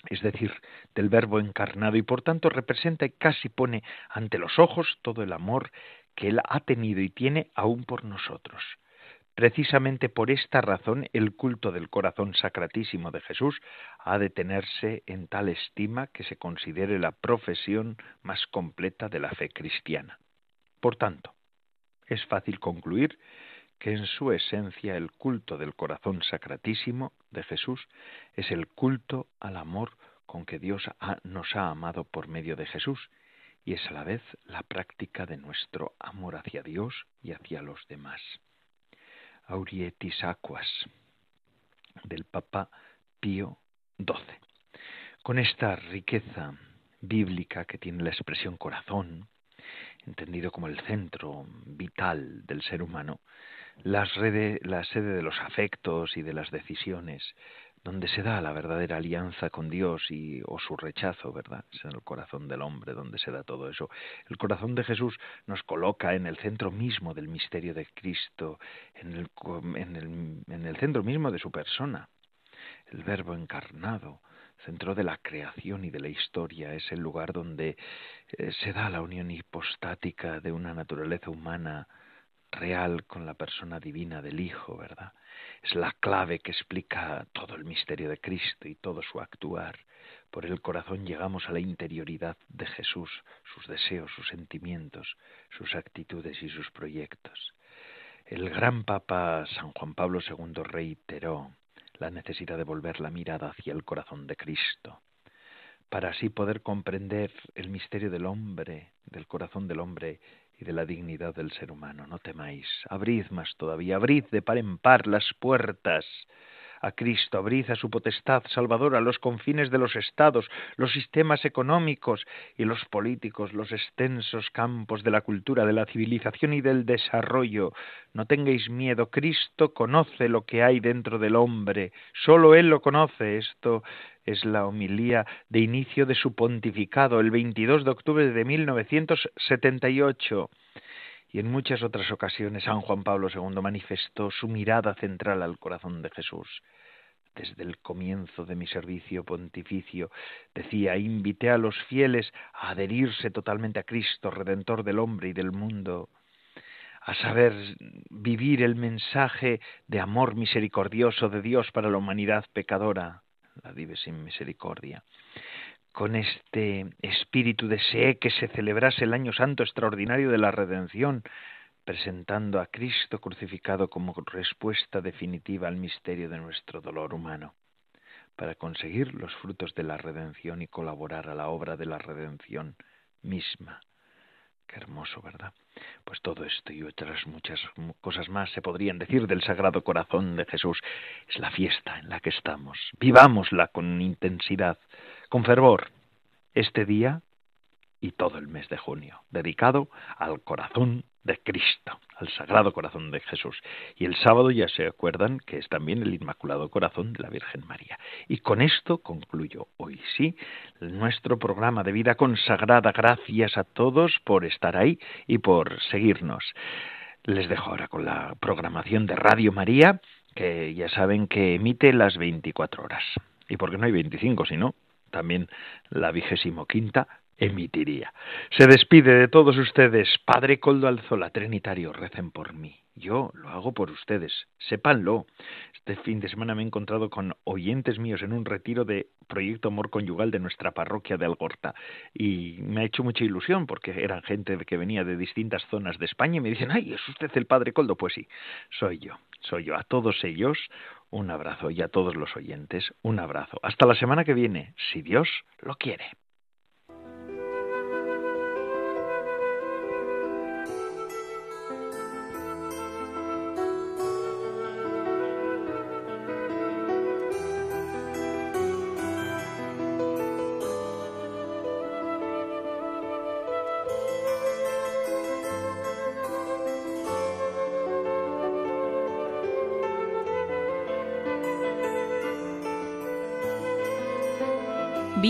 es decir, del Verbo encarnado, y por tanto representa y casi pone ante los ojos todo el amor que Él ha tenido y tiene aún por nosotros. Precisamente por esta razón el culto del corazón sacratísimo de Jesús ha de tenerse en tal estima que se considere la profesión más completa de la fe cristiana. Por tanto, es fácil concluir que en su esencia el culto del corazón sacratísimo de Jesús es el culto al amor con que Dios nos ha amado por medio de Jesús y es a la vez la práctica de nuestro amor hacia Dios y hacia los demás. Aurietis Aquas del Papa Pío XII. Con esta riqueza bíblica que tiene la expresión corazón, entendido como el centro vital del ser humano, la sede, la sede de los afectos y de las decisiones, donde se da la verdadera alianza con Dios y o su rechazo, ¿verdad? Es en el corazón del hombre donde se da todo eso. El corazón de Jesús nos coloca en el centro mismo del misterio de Cristo, en el, en el, en el centro mismo de su persona. El Verbo encarnado, centro de la creación y de la historia, es el lugar donde eh, se da la unión hipostática de una naturaleza humana real con la persona divina del Hijo, ¿verdad? Es la clave que explica todo el misterio de Cristo y todo su actuar. Por el corazón llegamos a la interioridad de Jesús, sus deseos, sus sentimientos, sus actitudes y sus proyectos. El gran Papa San Juan Pablo II reiteró la necesidad de volver la mirada hacia el corazón de Cristo, para así poder comprender el misterio del hombre, del corazón del hombre y de la dignidad del ser humano. No temáis, abrid más todavía, abrid de par en par las puertas a Cristo, abrid a su potestad salvadora los confines de los estados, los sistemas económicos y los políticos, los extensos campos de la cultura, de la civilización y del desarrollo. No tengáis miedo, Cristo conoce lo que hay dentro del hombre, sólo Él lo conoce. Esto es la homilía de inicio de su pontificado el 22 de octubre de 1978 y en muchas otras ocasiones San Juan Pablo II manifestó su mirada central al corazón de Jesús desde el comienzo de mi servicio pontificio, decía, invité a los fieles a adherirse totalmente a Cristo, Redentor del hombre y del mundo, a saber vivir el mensaje de amor misericordioso de Dios para la humanidad pecadora, la vive sin misericordia. Con este espíritu deseé que se celebrase el año santo extraordinario de la redención, presentando a Cristo crucificado como respuesta definitiva al misterio de nuestro dolor humano, para conseguir los frutos de la redención y colaborar a la obra de la redención misma. Qué hermoso, ¿verdad? Pues todo esto y otras muchas cosas más se podrían decir del Sagrado Corazón de Jesús. Es la fiesta en la que estamos. Vivámosla con intensidad, con fervor. Este día y todo el mes de junio, dedicado al corazón de Cristo, al Sagrado Corazón de Jesús. Y el sábado ya se acuerdan que es también el Inmaculado Corazón de la Virgen María. Y con esto concluyo hoy sí nuestro programa de vida consagrada. Gracias a todos por estar ahí y por seguirnos. Les dejo ahora con la programación de Radio María, que ya saben que emite las 24 horas. Y porque no hay 25, sino también la vigésimo quinta emitiría. Se despide de todos ustedes, Padre Coldo Alzola, Trinitario, recen por mí. Yo lo hago por ustedes, sépanlo. Este fin de semana me he encontrado con oyentes míos en un retiro de Proyecto Amor Conyugal de nuestra parroquia de Algorta y me ha hecho mucha ilusión porque eran gente que venía de distintas zonas de España y me dicen, ay, ¿es usted el Padre Coldo? Pues sí, soy yo, soy yo. A todos ellos un abrazo y a todos los oyentes un abrazo. Hasta la semana que viene, si Dios lo quiere.